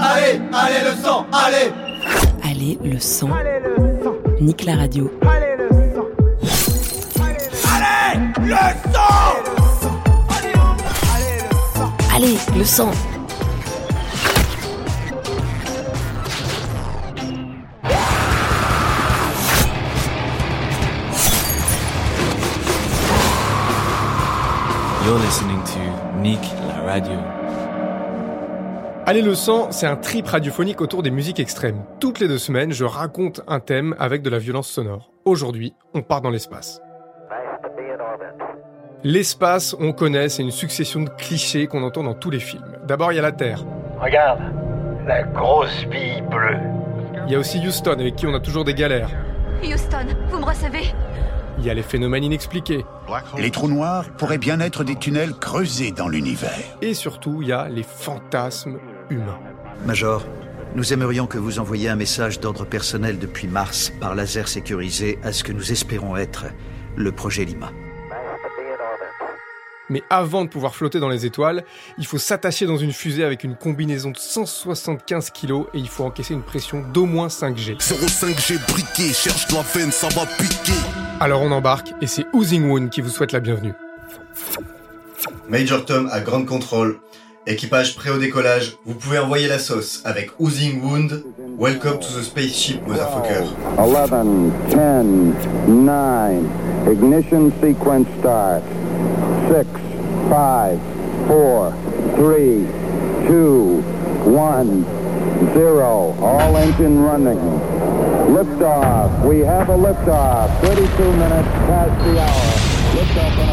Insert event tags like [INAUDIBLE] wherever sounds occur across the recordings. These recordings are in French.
Allez, allez le sang, allez Allez le sang. Nique la radio. Allez le sang Allez le sang Allez le sang. You're listening to Nick la radio. Allez le sang, c'est un trip radiophonique autour des musiques extrêmes. Toutes les deux semaines, je raconte un thème avec de la violence sonore. Aujourd'hui, on part dans l'espace. L'espace, on connaît, c'est une succession de clichés qu'on entend dans tous les films. D'abord, il y a la Terre. Regarde, la grosse bille bleue. Il y a aussi Houston, avec qui on a toujours des galères. Houston, vous me recevez? Il y a les phénomènes inexpliqués. Les trous noirs pourraient bien être des tunnels creusés dans l'univers. Et surtout, il y a les fantasmes Major, nous aimerions que vous envoyiez un message d'ordre personnel depuis Mars par laser sécurisé à ce que nous espérons être le projet Lima. Mais avant de pouvoir flotter dans les étoiles, il faut s'attacher dans une fusée avec une combinaison de 175 kg et il faut encaisser une pression d'au moins 5G. 05G briqué, cherche la veine, ça va piquer. Alors on embarque et c'est Oozing Woon qui vous souhaite la bienvenue. Major Tom à Grande Contrôle. Équipage prêt au décollage, vous pouvez envoyer la sauce avec Oozing Wound. Welcome to the spaceship, motherfucker. 11, 10, 9, ignition sequence start. 6, 5, 4, 3, 2, 1, 0. All engine running. Liftoff. We have a liftoff. 32 minutes past the hour. Liftoff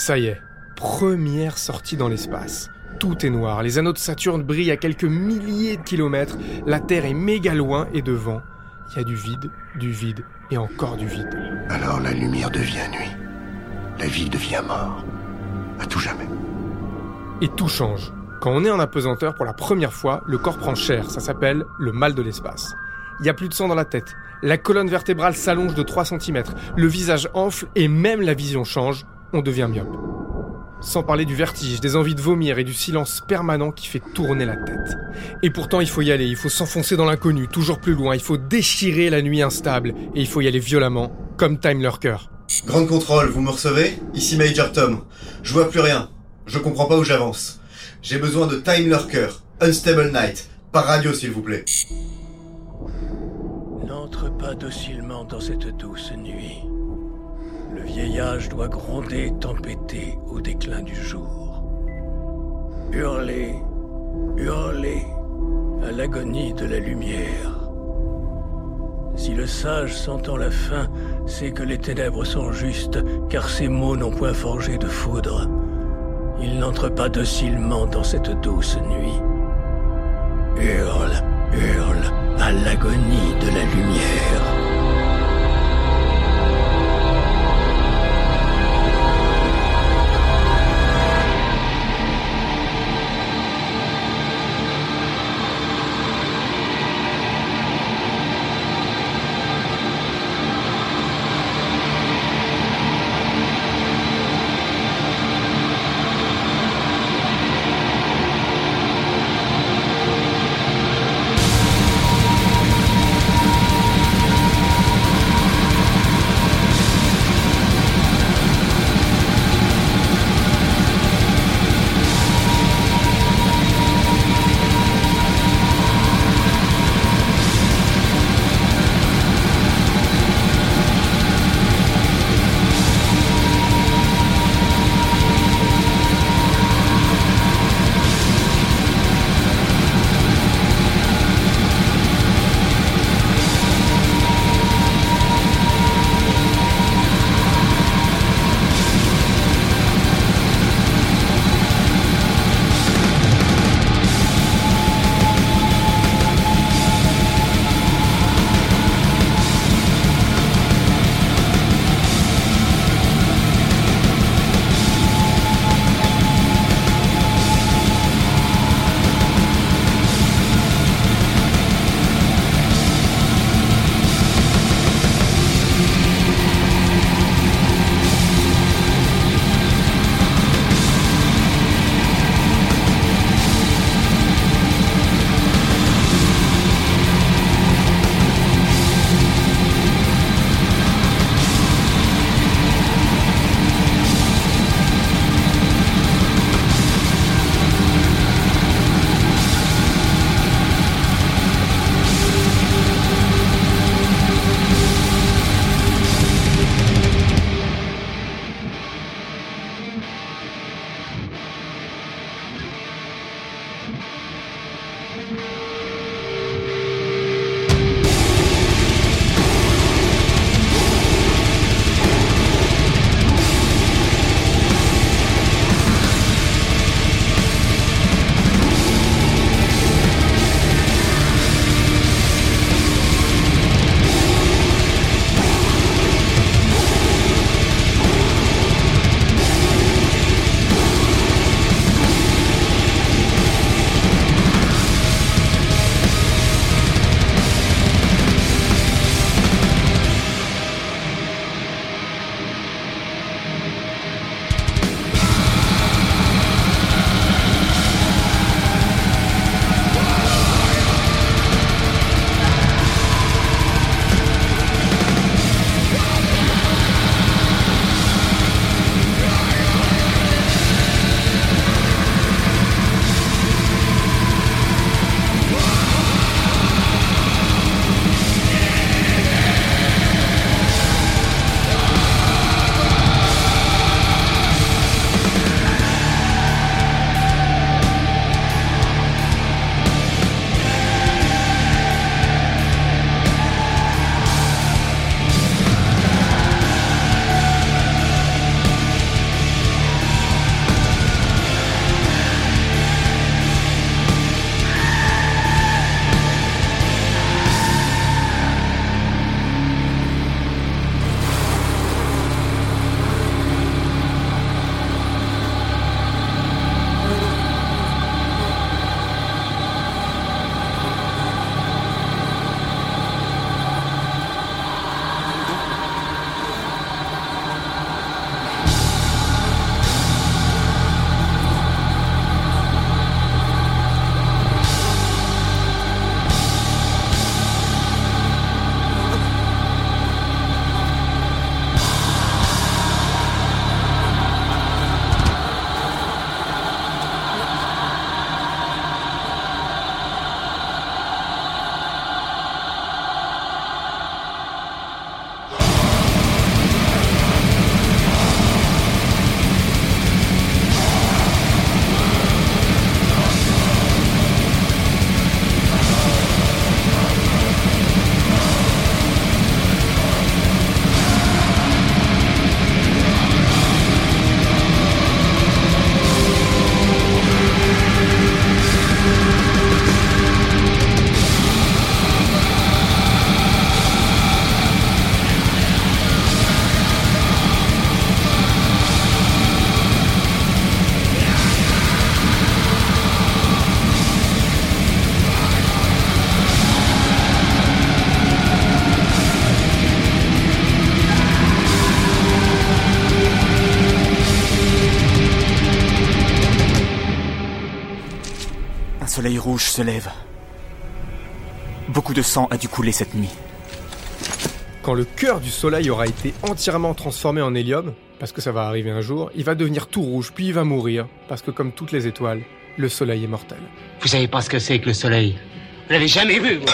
Ça y est, première sortie dans l'espace. Tout est noir, les anneaux de Saturne brillent à quelques milliers de kilomètres, la Terre est méga loin et devant, il y a du vide, du vide et encore du vide. Alors la lumière devient nuit. La vie devient mort. À tout jamais. Et tout change. Quand on est en apesanteur pour la première fois, le corps prend cher. Ça s'appelle le mal de l'espace. Il y a plus de sang dans la tête. La colonne vertébrale s'allonge de 3 cm. Le visage enfle et même la vision change. On devient myope. Sans parler du vertige, des envies de vomir et du silence permanent qui fait tourner la tête. Et pourtant, il faut y aller, il faut s'enfoncer dans l'inconnu, toujours plus loin, il faut déchirer la nuit instable, et il faut y aller violemment, comme Time Lurker. Grande contrôle, vous me recevez? Ici Major Tom. Je vois plus rien. Je comprends pas où j'avance. J'ai besoin de Time Lurker, Unstable Night, par radio s'il vous plaît. N'entre pas docilement dans cette douce nuit. Le vieillage doit gronder tempêter au déclin du jour. Hurler, hurler à l'agonie de la lumière. Si le sage s'entend la fin, c'est que les ténèbres sont justes, car ces mots n'ont point forgé de foudre. Il n'entre pas docilement dans cette douce nuit. Hurle, hurle à l'agonie de la lumière. Rouge se lève. Beaucoup de sang a dû couler cette nuit. Quand le cœur du soleil aura été entièrement transformé en hélium, parce que ça va arriver un jour, il va devenir tout rouge, puis il va mourir, parce que comme toutes les étoiles, le soleil est mortel. Vous savez pas ce que c'est que le soleil? Vous l'avez jamais vu, vous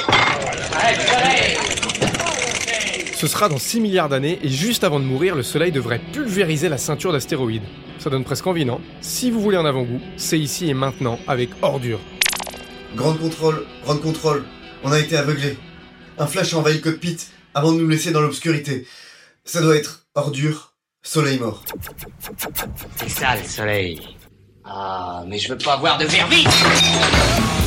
Ce sera dans 6 milliards d'années, et juste avant de mourir, le soleil devrait pulvériser la ceinture d'astéroïdes. Ça donne presque envie, non? Si vous voulez un avant-goût, c'est ici et maintenant avec Ordure. Grande contrôle, grande contrôle. On a été aveuglés. Un flash a envahi le cockpit avant de nous laisser dans l'obscurité. Ça doit être ordure, soleil mort. C'est ça le soleil. Ah, mais je veux pas voir de Il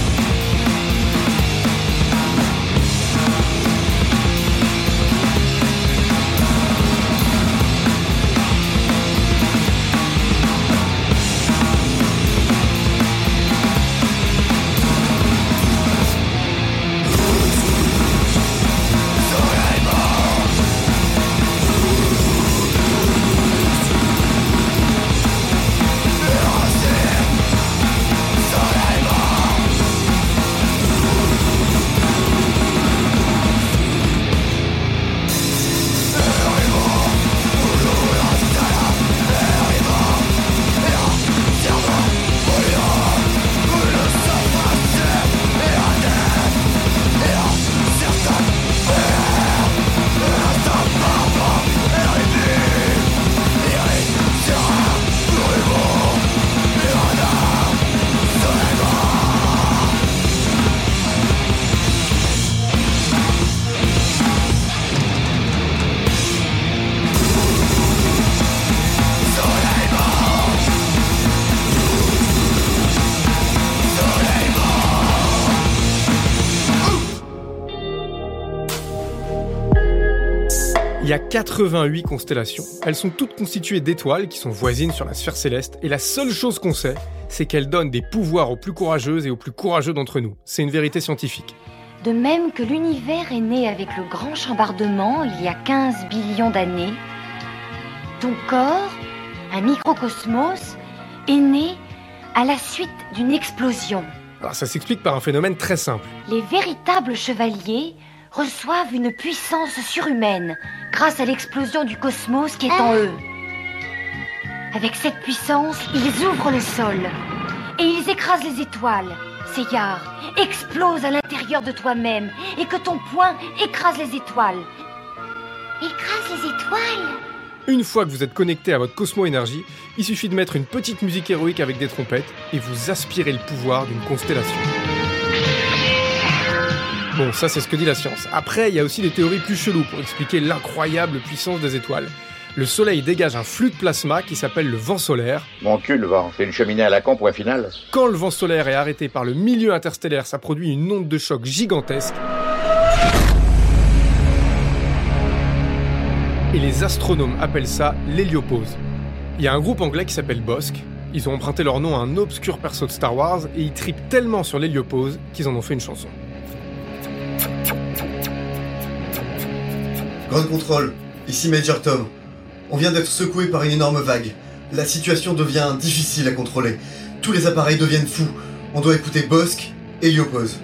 88 constellations. Elles sont toutes constituées d'étoiles qui sont voisines sur la sphère céleste, et la seule chose qu'on sait, c'est qu'elles donnent des pouvoirs aux plus courageuses et aux plus courageux d'entre nous. C'est une vérité scientifique. De même que l'univers est né avec le grand chambardement il y a 15 billions d'années, ton corps, un microcosmos, est né à la suite d'une explosion. Alors ça s'explique par un phénomène très simple. Les véritables chevaliers reçoivent une puissance surhumaine grâce à l'explosion du cosmos qui est en eux. Avec cette puissance, ils ouvrent le sol et ils écrasent les étoiles. Seyar, explose à l'intérieur de toi-même et que ton poing écrase les étoiles. Écrase les étoiles Une fois que vous êtes connecté à votre cosmo-énergie, il suffit de mettre une petite musique héroïque avec des trompettes et vous aspirez le pouvoir d'une constellation. Bon, ça c'est ce que dit la science. Après, il y a aussi des théories plus cheloues pour expliquer l'incroyable puissance des étoiles. Le Soleil dégage un flux de plasma qui s'appelle le vent solaire. Mon cul, le vent, c'est une cheminée à la con, point final. Quand le vent solaire est arrêté par le milieu interstellaire, ça produit une onde de choc gigantesque. Et les astronomes appellent ça l'héliopause. Il y a un groupe anglais qui s'appelle Bossk. Ils ont emprunté leur nom à un obscur perso de Star Wars et ils tripent tellement sur l'héliopause qu'ils en ont fait une chanson. Grande contrôle, ici Major Tom. On vient d'être secoué par une énorme vague. La situation devient difficile à contrôler. Tous les appareils deviennent fous. On doit écouter Bosque et Héliopause.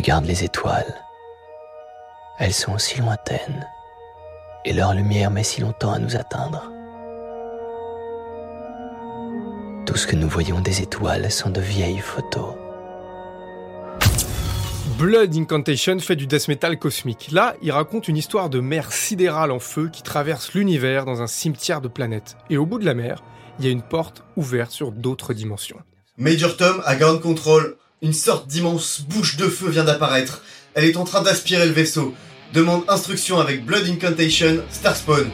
Regarde les étoiles. Elles sont si lointaines et leur lumière met si longtemps à nous atteindre. Tout ce que nous voyons des étoiles sont de vieilles photos. Blood Incantation fait du death metal cosmique. Là, il raconte une histoire de mer sidérale en feu qui traverse l'univers dans un cimetière de planètes. Et au bout de la mer, il y a une porte ouverte sur d'autres dimensions. Major Tom à Ground Control. Une sorte d'immense bouche de feu vient d'apparaître. Elle est en train d'aspirer le vaisseau. Demande instruction avec Blood Incantation, Starspawn.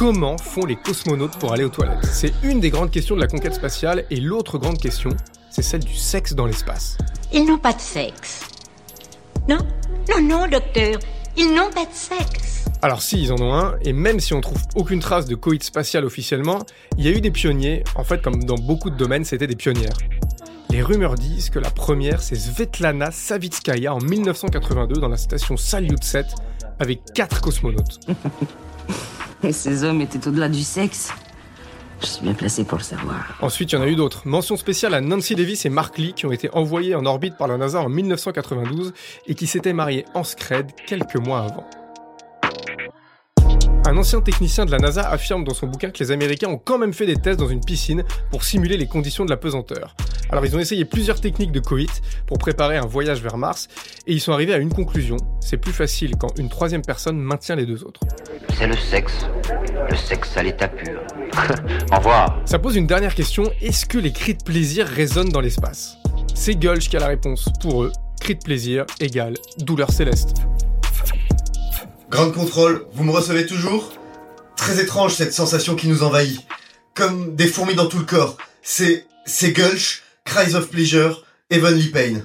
Comment font les cosmonautes pour aller aux toilettes? C'est une des grandes questions de la conquête spatiale et l'autre grande question, c'est celle du sexe dans l'espace. Ils n'ont pas de sexe. Non, non, non, docteur, ils n'ont pas de sexe. Alors si, ils en ont un, et même si on trouve aucune trace de coït spatial officiellement, il y a eu des pionniers, en fait comme dans beaucoup de domaines, c'était des pionnières. Les rumeurs disent que la première, c'est Svetlana Savitskaya en 1982 dans la station Salyut 7 avec quatre cosmonautes. [LAUGHS] Et ces hommes étaient au-delà du sexe. Je suis bien placé pour le savoir. Ensuite, il y en a eu d'autres. Mention spéciale à Nancy Davis et Mark Lee qui ont été envoyés en orbite par la NASA en 1992 et qui s'étaient mariés en Scred quelques mois avant. Un ancien technicien de la NASA affirme dans son bouquin que les Américains ont quand même fait des tests dans une piscine pour simuler les conditions de la pesanteur. Alors ils ont essayé plusieurs techniques de coït pour préparer un voyage vers Mars et ils sont arrivés à une conclusion, c'est plus facile quand une troisième personne maintient les deux autres. C'est le sexe. Le sexe à l'état pur. [LAUGHS] Au revoir. Ça pose une dernière question, est-ce que les cris de plaisir résonnent dans l'espace? C'est Gulch qui a la réponse. Pour eux, cris de plaisir égale douleur céleste. Grande contrôle, vous me recevez toujours? Très étrange cette sensation qui nous envahit. Comme des fourmis dans tout le corps. C'est... c'est Gulch, Cries of Pleasure, Heavenly Pain.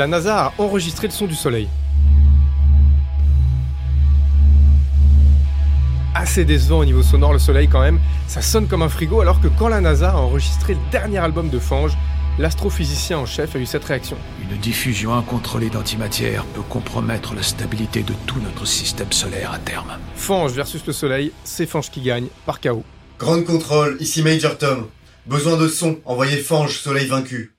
La NASA a enregistré le son du soleil. Assez décevant au niveau sonore le soleil quand même, ça sonne comme un frigo alors que quand la NASA a enregistré le dernier album de Fange, l'astrophysicien en chef a eu cette réaction. Une diffusion incontrôlée d'antimatière peut compromettre la stabilité de tout notre système solaire à terme. Fange versus le soleil, c'est Fange qui gagne par KO. Grande contrôle, ici Major Tom. Besoin de son, envoyez Fange, soleil vaincu.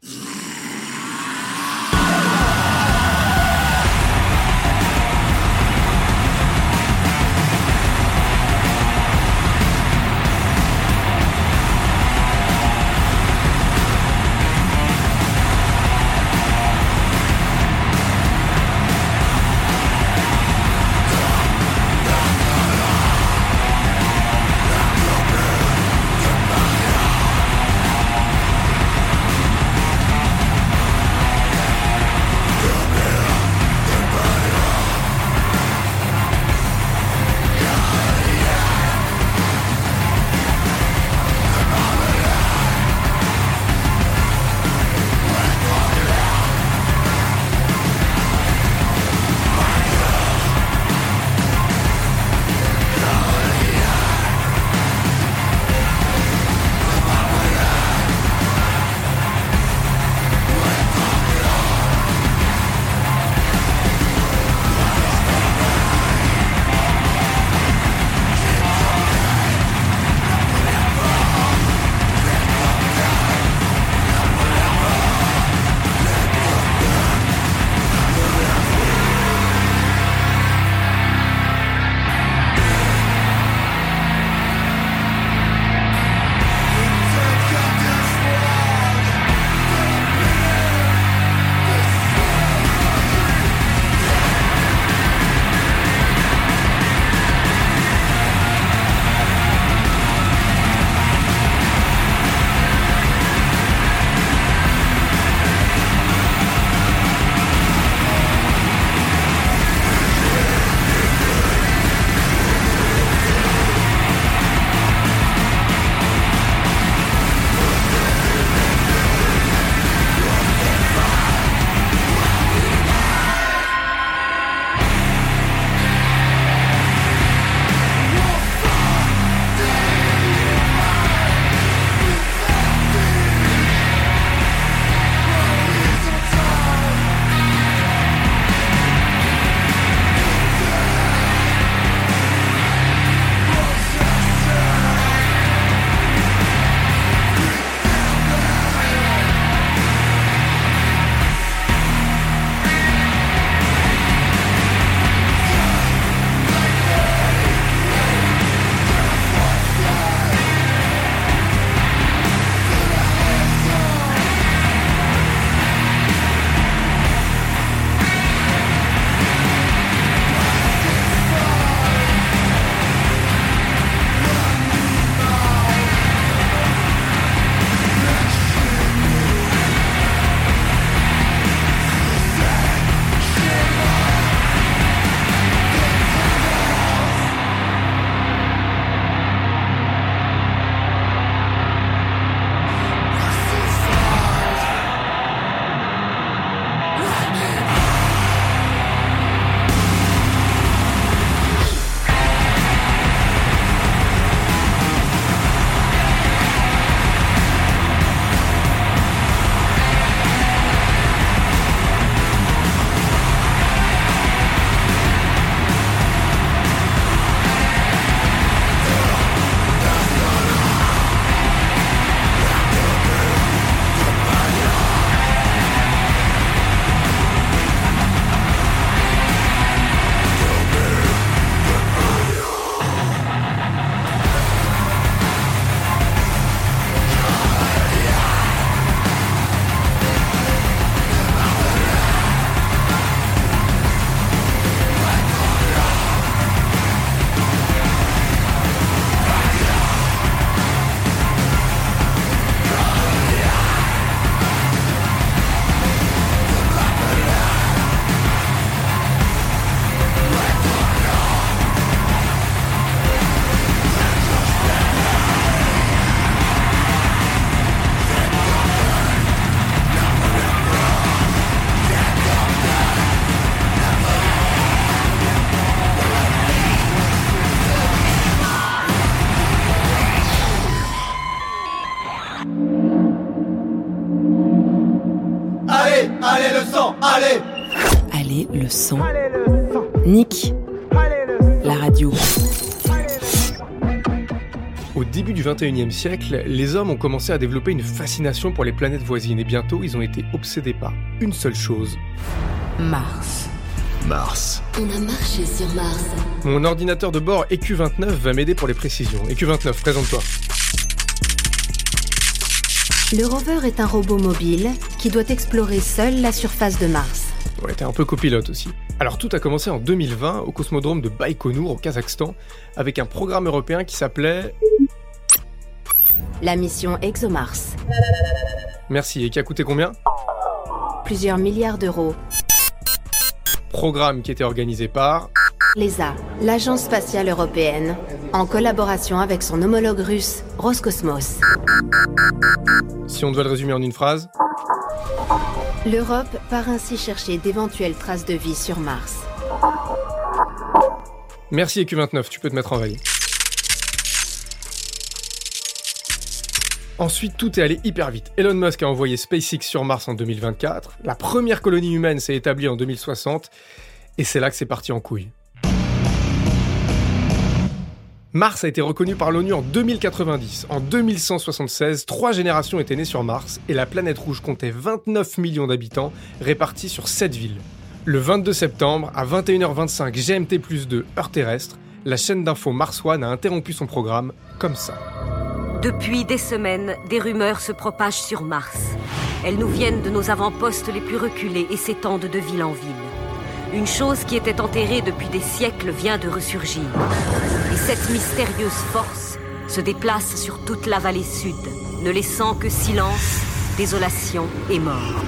21e siècle, les hommes ont commencé à développer une fascination pour les planètes voisines et bientôt ils ont été obsédés par une seule chose. Mars. Mars. On a marché sur Mars. Mon ordinateur de bord EQ29 va m'aider pour les précisions. EQ29, présente-toi. Le rover est un robot mobile qui doit explorer seul la surface de Mars. Ouais, t'es un peu copilote aussi. Alors tout a commencé en 2020 au cosmodrome de Baïkonour au Kazakhstan avec un programme européen qui s'appelait... La mission ExoMars. Merci, et qui a coûté combien? Plusieurs milliards d'euros. Programme qui était organisé par... L'ESA, l'Agence spatiale européenne, en collaboration avec son homologue russe, Roscosmos. Si on devait le résumer en une phrase? L'Europe part ainsi chercher d'éventuelles traces de vie sur Mars. Merci EQ29, tu peux te mettre en veille. Ensuite, tout est allé hyper vite. Elon Musk a envoyé SpaceX sur Mars en 2024, la première colonie humaine s'est établie en 2060, et c'est là que c'est parti en couille. Mars a été reconnu par l'ONU en 2090. En 2176, trois générations étaient nées sur Mars et la planète rouge comptait 29 millions d'habitants répartis sur 7 villes. Le 22 septembre, à 21h25 GMT plus 2 heure terrestre, la chaîne d'info Mars One a interrompu son programme comme ça. Depuis des semaines, des rumeurs se propagent sur Mars. Elles nous viennent de nos avant-postes les plus reculés et s'étendent de ville en ville. Une chose qui était enterrée depuis des siècles vient de ressurgir. Et cette mystérieuse force se déplace sur toute la vallée sud, ne laissant que silence, désolation et mort.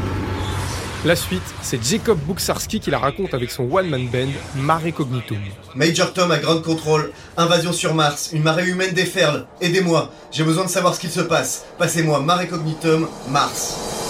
La suite, c'est Jacob Buksarski qui la raconte avec son one-man band Mare Cognitum. Major Tom à Ground Control, invasion sur Mars, une marée humaine déferle, aidez-moi, j'ai besoin de savoir ce qu'il se passe. Passez-moi Mare Cognitum, Mars.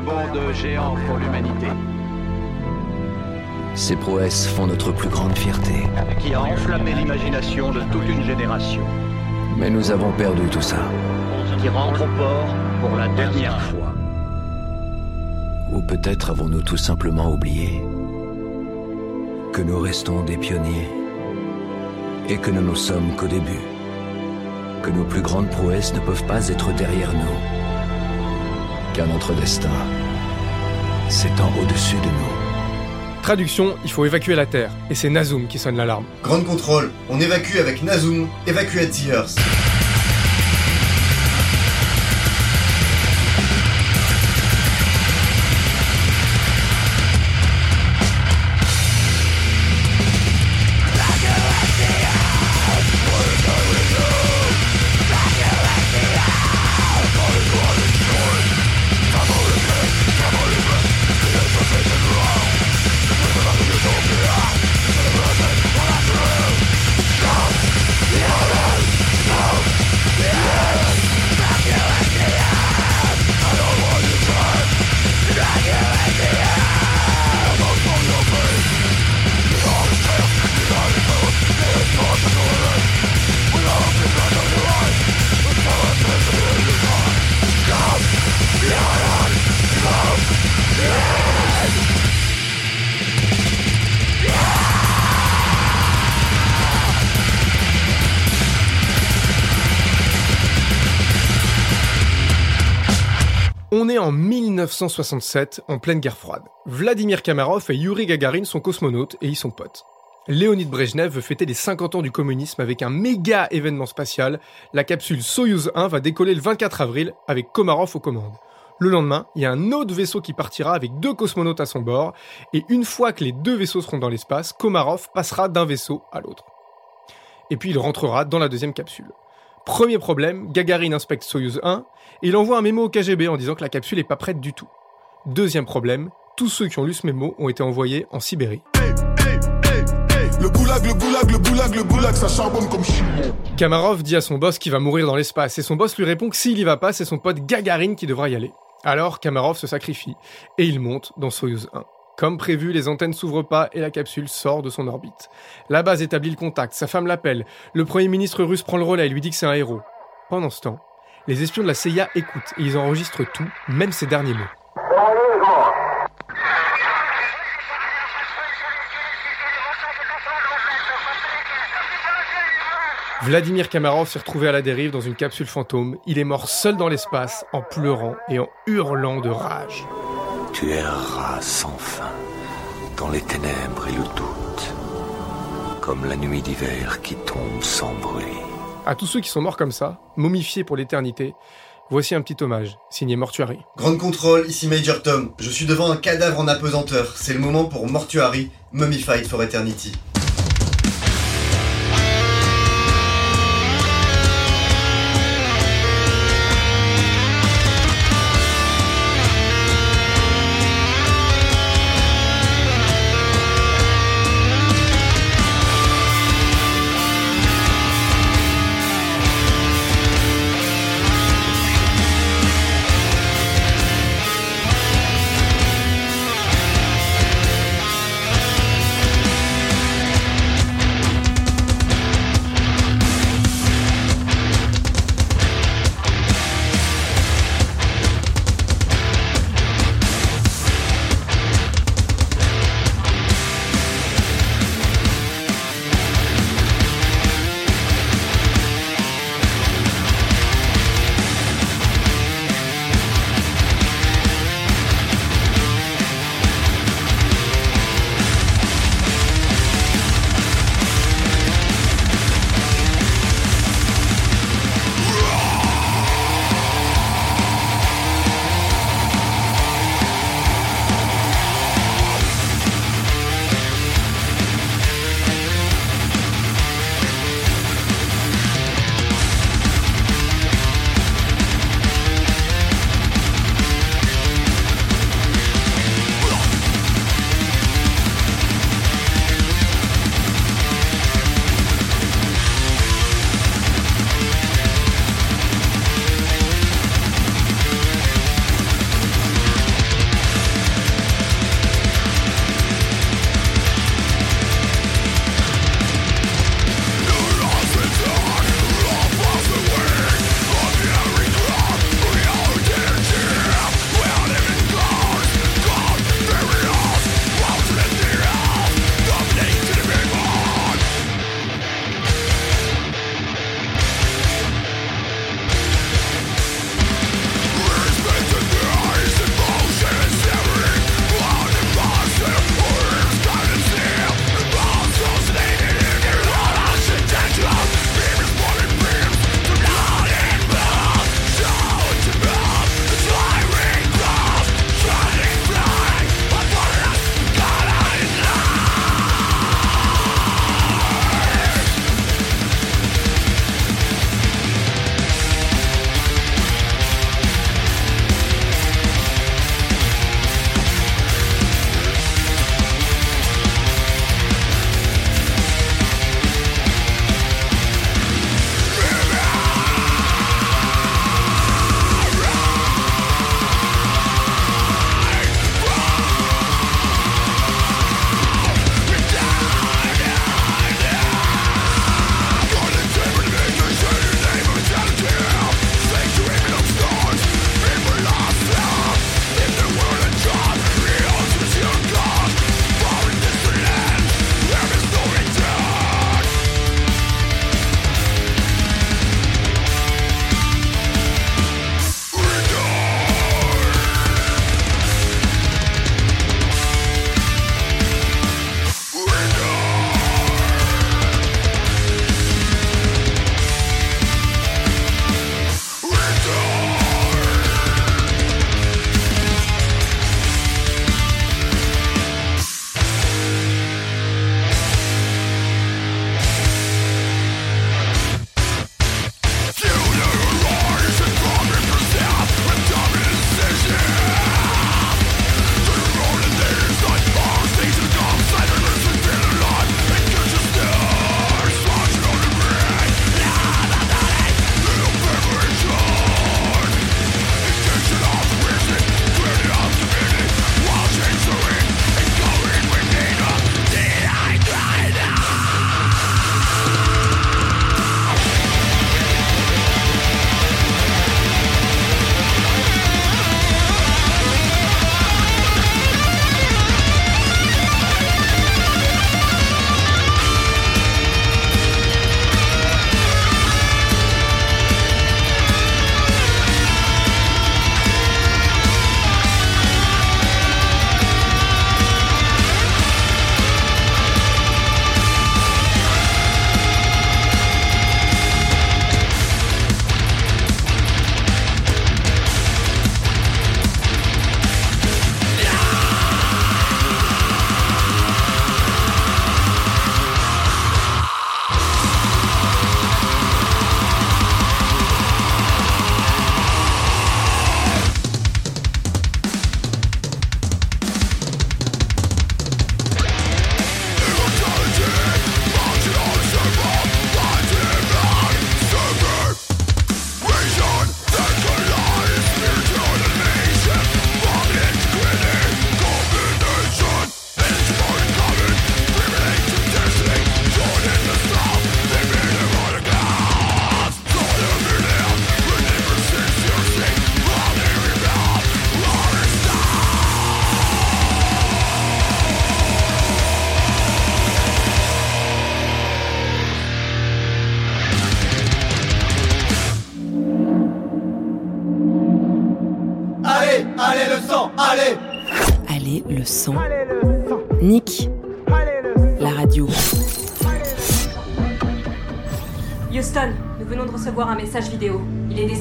Un bond de géant pour l'humanité. Ces prouesses font notre plus grande fierté. Qui a enflammé l'imagination de toute une génération. Mais nous avons perdu tout ça. Qui rentre au port pour la dernière fois. Ou peut-être avons-nous tout simplement oublié que nous restons des pionniers et que nous ne sommes qu'au début. Que nos plus grandes prouesses ne peuvent pas être derrière nous. Car notre destin s'étend au-dessus de nous. Traduction, il faut évacuer la Terre, et c'est Nazum qui sonne l'alarme. Grande contrôle, on évacue avec Nazum, evacuate the Earth. En 1967, en pleine guerre froide. Vladimir Kamarov et Yuri Gagarin sont cosmonautes et ils sont potes. Léonid Brejnev veut fêter les 50 ans du communisme avec un méga événement spatial. La capsule Soyuz 1 va décoller le 24 avril avec Komarov aux commandes. Le lendemain, il y a un autre vaisseau qui partira avec deux cosmonautes à son bord, et une fois que les deux vaisseaux seront dans l'espace, Komarov passera d'un vaisseau à l'autre. Et puis il rentrera dans la deuxième capsule. Premier problème, Gagarin inspecte Soyuz 1 et il envoie un mémo au KGB en disant que la capsule n'est pas prête du tout. Deuxième problème, tous ceux qui ont lu ce mémo ont été envoyés en Sibérie. Le goulag, le goulag, le goulag, le goulag, ça charbonne comme chien. Kamarov dit à son boss qu'il va mourir dans l'espace et son boss lui répond que s'il y va pas, c'est son pote Gagarin qui devra y aller. Alors Kamarov se sacrifie et il monte dans Soyuz 1. Comme prévu, les antennes s'ouvrent pas et la capsule sort de son orbite. La base établit le contact, sa femme l'appelle, le premier ministre russe prend le relais et lui dit que c'est un héros. Pendant ce temps, les espions de la CIA écoutent et ils enregistrent tout, même ses derniers mots. Vladimir Kamarov s'est retrouvé à la dérive dans une capsule fantôme. Il est mort seul dans l'espace, en pleurant et en hurlant de rage. Tu erras sans fin dans les ténèbres et le doute, comme la nuit d'hiver qui tombe sans bruit. À tous ceux qui sont morts comme ça, momifiés pour l'éternité, voici un petit hommage, signé Mortuary. Grande contrôle, ici Major Tom. Je suis devant un cadavre en apesanteur. C'est le moment pour Mortuary, Mummified for Eternity.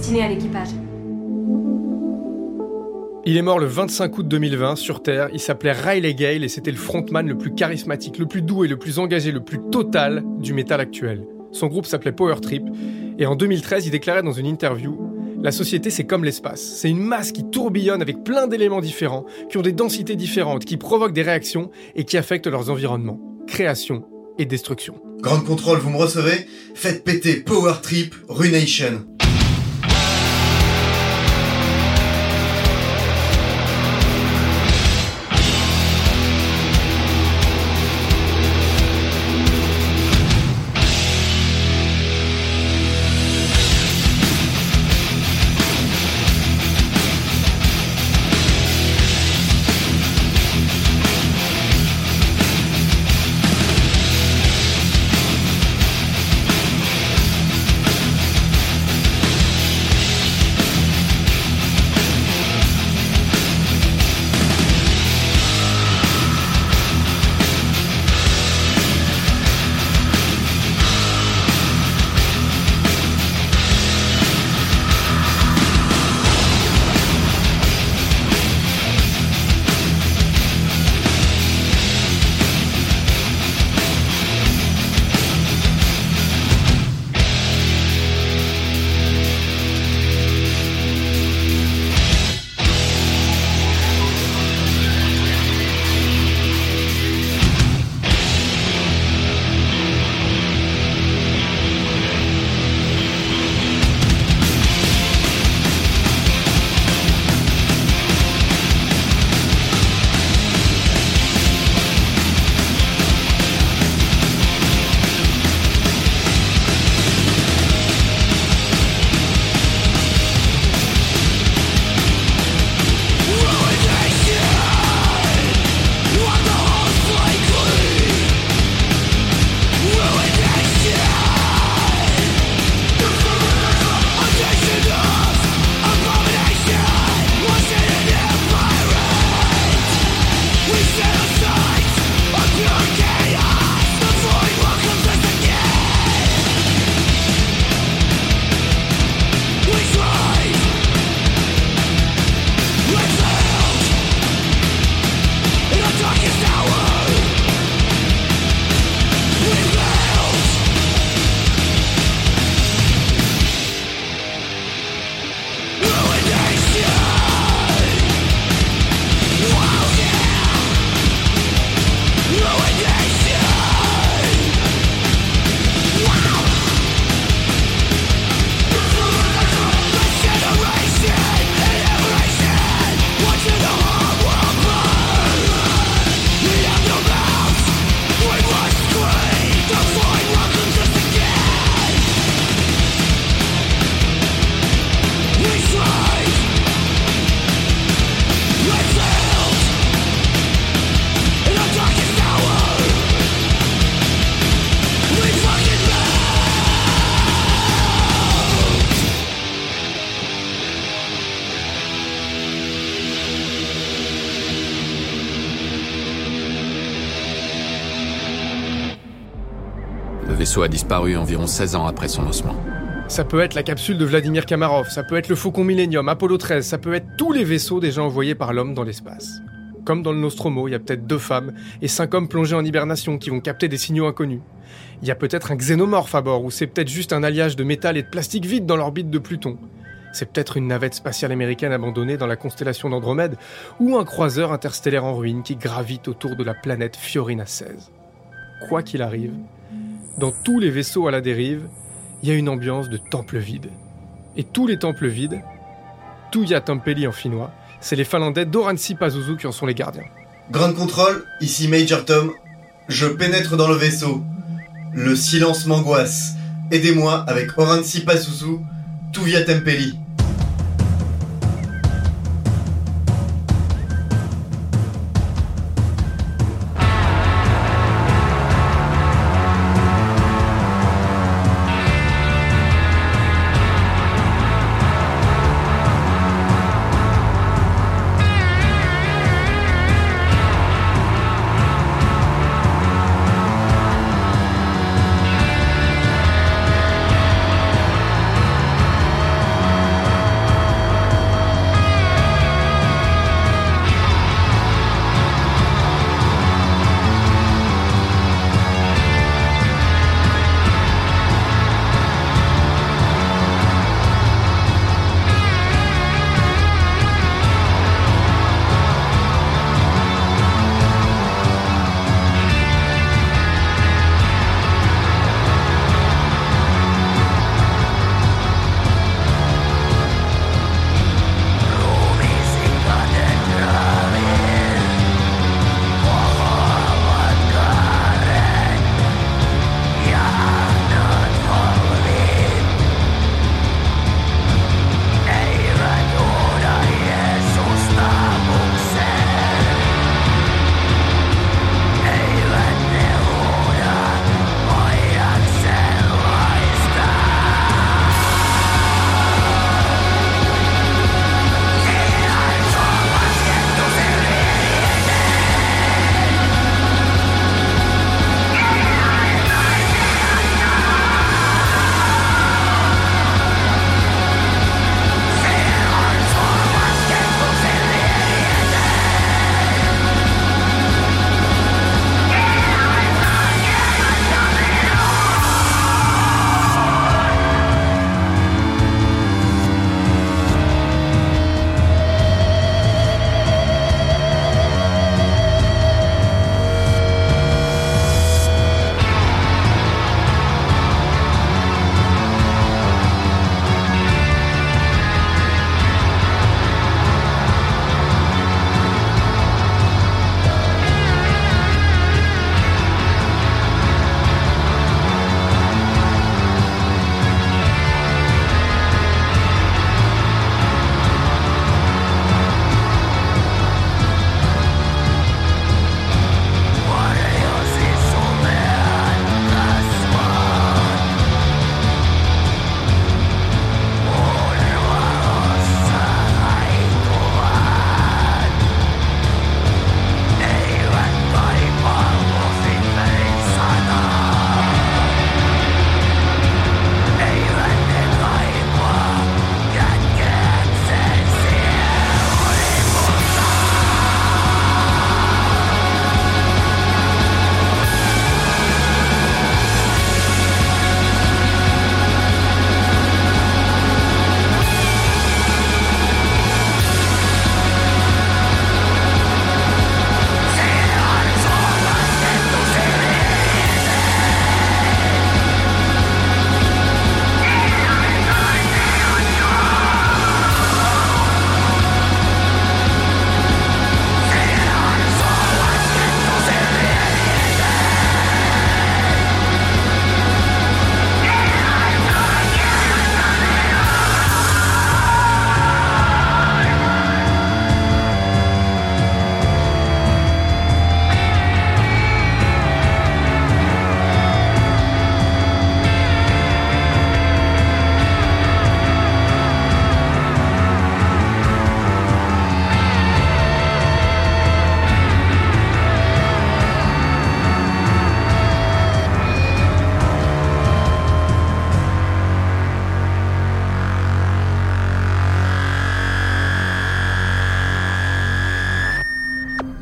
Destiné à l'équipage. Il est mort le 25 août 2020 sur Terre. Il s'appelait Riley Gale et c'était le frontman le plus charismatique, le plus doux et le plus engagé, le plus total du métal actuel. Son groupe s'appelait Power Trip et en 2013, il déclarait dans une interview La société, c'est comme l'espace. C'est une masse qui tourbillonne avec plein d'éléments différents, qui ont des densités différentes, qui provoquent des réactions et qui affectent leurs environnements. Création et destruction. Grande contrôle, vous me recevez? Faites péter Power Trip, Runation. A disparu environ 16 ans après son lancement. Ça peut être la capsule de Vladimir Kamarov, ça peut être le Faucon Millennium, Apollo 13, ça peut être tous les vaisseaux déjà envoyés par l'homme dans l'espace. Comme dans le Nostromo, il y a peut-être deux femmes et cinq hommes plongés en hibernation qui vont capter des signaux inconnus. Il y a peut-être un xénomorphe à bord, ou c'est peut-être juste un alliage de métal et de plastique vide dans l'orbite de Pluton. C'est peut-être une navette spatiale américaine abandonnée dans la constellation d'Andromède, ou un croiseur interstellaire en ruine qui gravite autour de la planète Fiorina 16. Quoi qu'il arrive, dans tous les vaisseaux à la dérive, il y a une ambiance de temple vide. Et tous les temples vides, Tuya Tempeli en finnois, c'est les Finlandais d'Oransi Pazuzu qui en sont les gardiens. Grande contrôle, ici Major Tom. Je pénètre dans le vaisseau. Le silence m'angoisse. Aidez-moi avec Oransi Pazuzu, Tuvia Tempeli.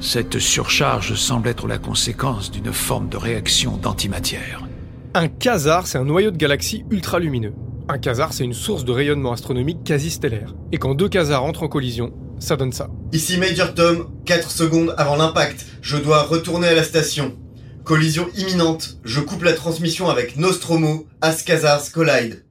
Cette surcharge semble être la conséquence d'une forme de réaction d'antimatière. Un quasar, c'est un noyau de galaxie ultra lumineux. Un quasar, c'est une source de rayonnement astronomique quasi stellaire. Et quand deux quasars entrent en collision, ça donne ça. Ici Major Tom, 4 secondes avant l'impact. Je dois retourner à la station. Collision imminente. Je coupe la transmission avec Nostromo, as quasars collide.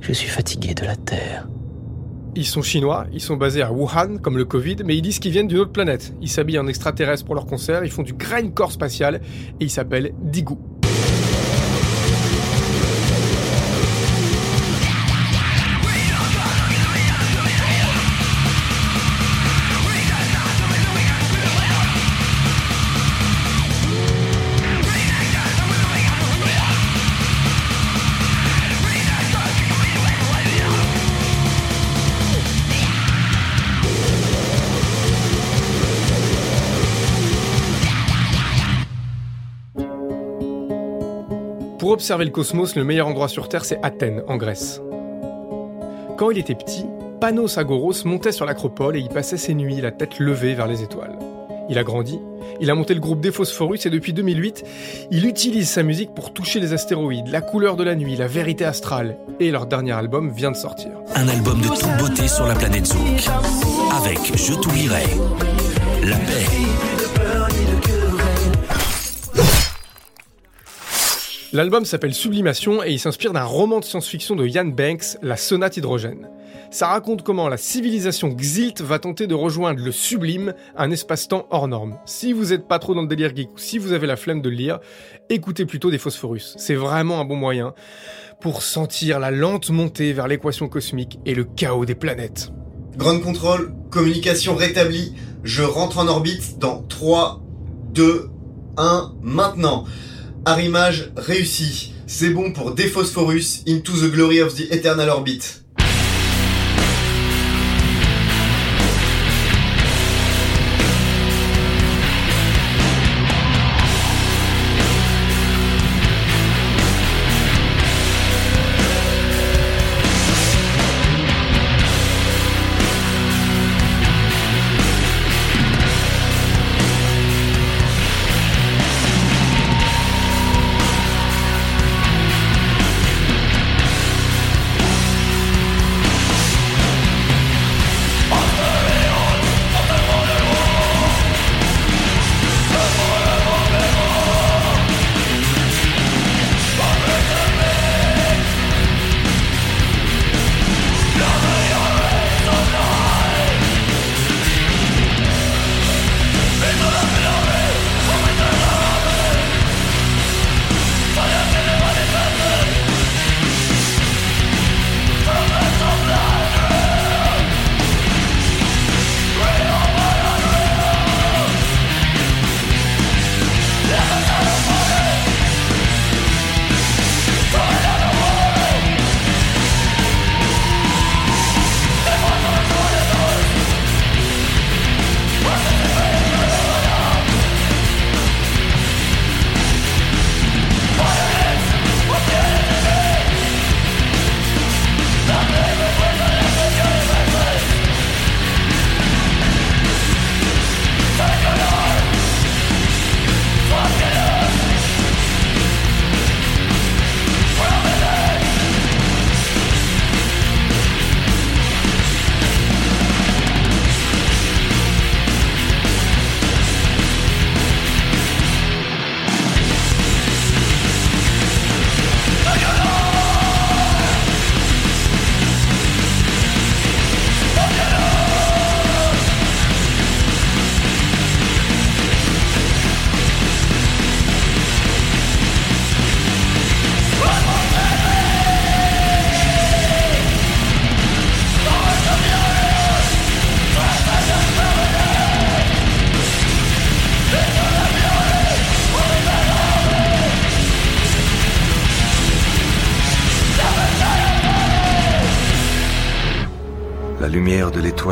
Je suis fatigué de la Terre. Ils sont chinois, ils sont basés à Wuhan, comme le Covid, mais ils disent qu'ils viennent d'une autre planète. Ils s'habillent en extraterrestres pour leur concert, ils font du grindcore spatial, et ils s'appellent Digu. Observer le cosmos, le meilleur endroit sur Terre, c'est Athènes, en Grèce. Quand il était petit, Panos Agoros montait sur l'acropole et y passait ses nuits, la tête levée vers les étoiles. Il a grandi, il a monté le groupe Phosphorus et depuis 2008, il utilise sa musique pour toucher les astéroïdes, la couleur de la nuit, la vérité astrale. Et leur dernier album vient de sortir. Un album de toute beauté sur la planète Zouk. Avec Je t'oublierai, La paix, L'album s'appelle Sublimation et il s'inspire d'un roman de science-fiction de Ian Banks, La Sonate Hydrogène. Ça raconte comment la civilisation Xilt va tenter de rejoindre le sublime, un espace-temps hors norme. Si vous êtes pas trop dans le délire geek ou si vous avez la flemme de le lire, écoutez plutôt des Phosphorus. C'est vraiment un bon moyen pour sentir la lente montée vers l'équation cosmique et le chaos des planètes. Grande contrôle, communication rétablie. Je rentre en orbite dans 3, 2, 1, maintenant. Arrimage réussi. C'est bon pour Dephosphorus into the glory of the eternal orbit.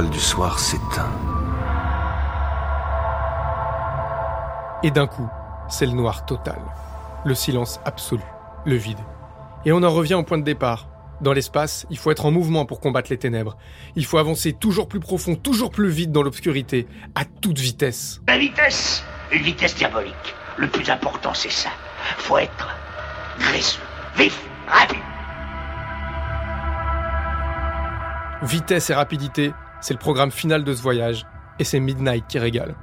L'étoile du soir s'éteint. Et d'un coup, c'est le noir total. Le silence absolu. Le vide. Et on en revient au point de départ. Dans l'espace, il faut être en mouvement pour combattre les ténèbres. Il faut avancer toujours plus profond, toujours plus vite dans l'obscurité, à toute vitesse. La vitesse Une vitesse diabolique. Le plus important, c'est ça. Faut être graisseux, vif, rapide. Vitesse et rapidité, c'est le programme final de ce voyage, et c'est Midnight qui régale.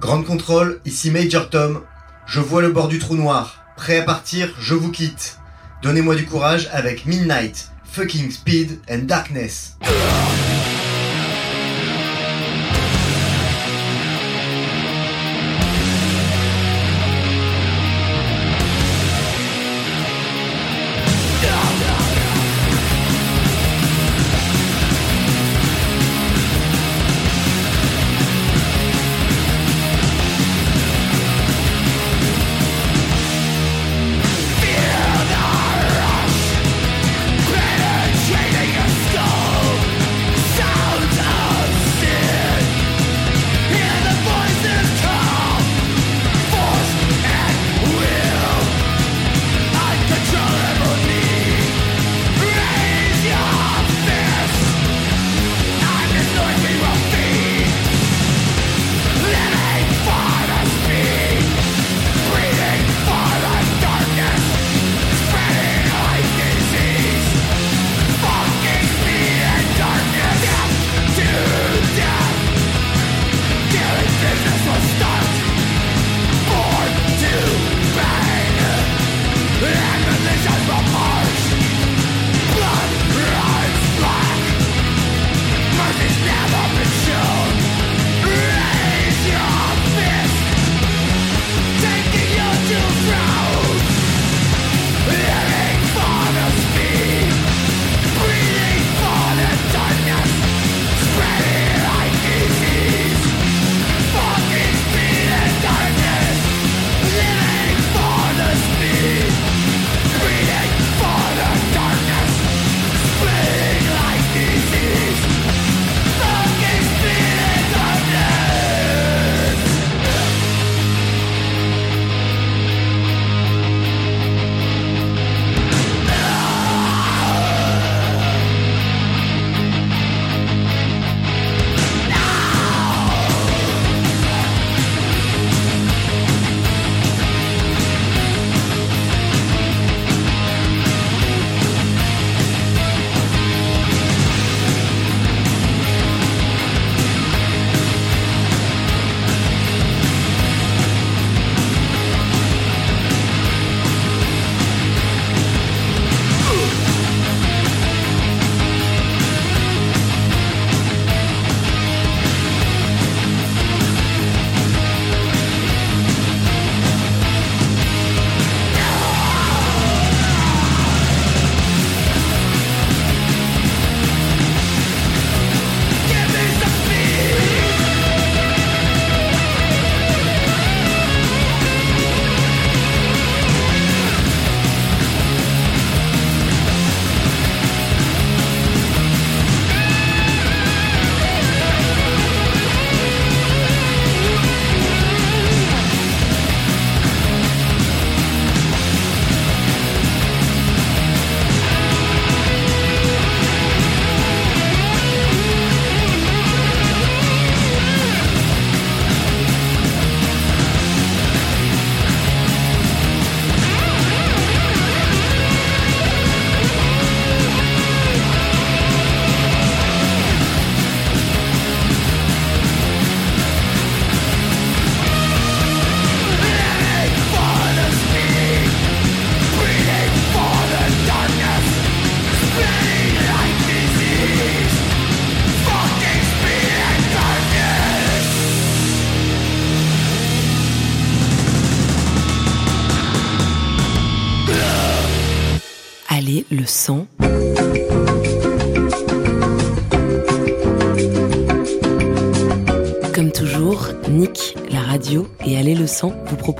Grande contrôle, ici Major Tom. Je vois le bord du trou noir. Prêt à partir, je vous quitte. Donnez-moi du courage avec Midnight, Fucking Speed and Darkness.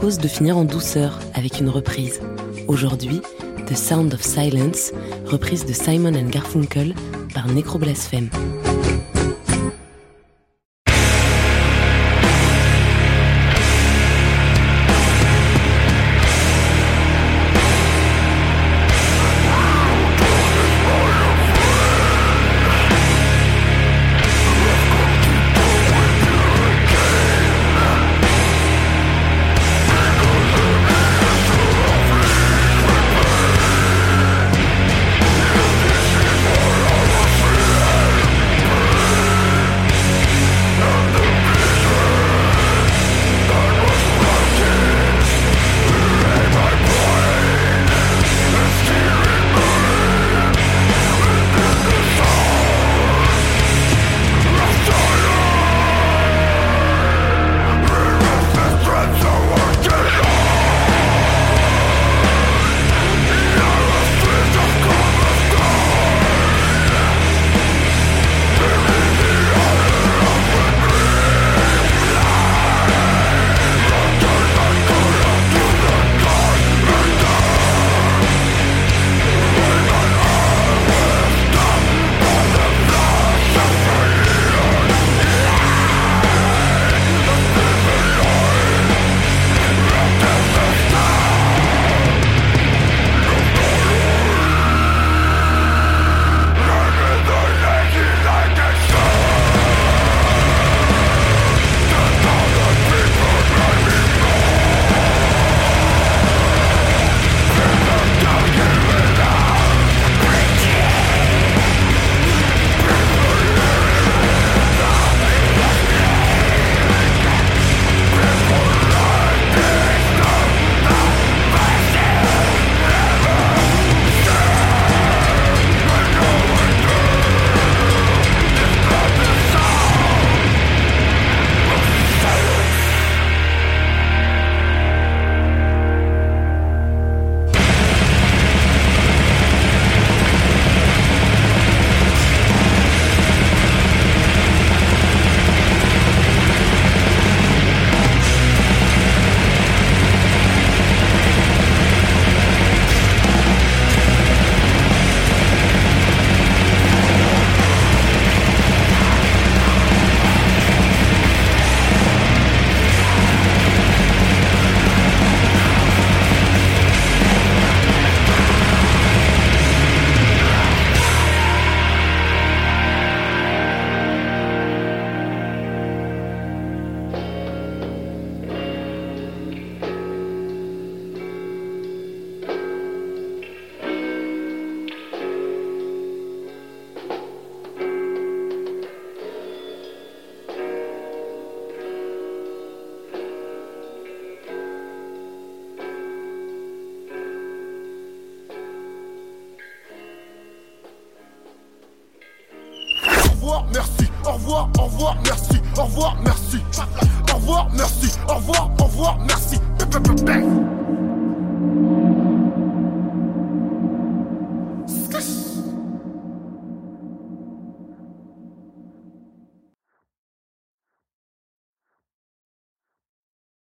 De finir en douceur avec une reprise. Aujourd'hui, The Sound of Silence, reprise de Simon and Garfunkel par Necroblasphème.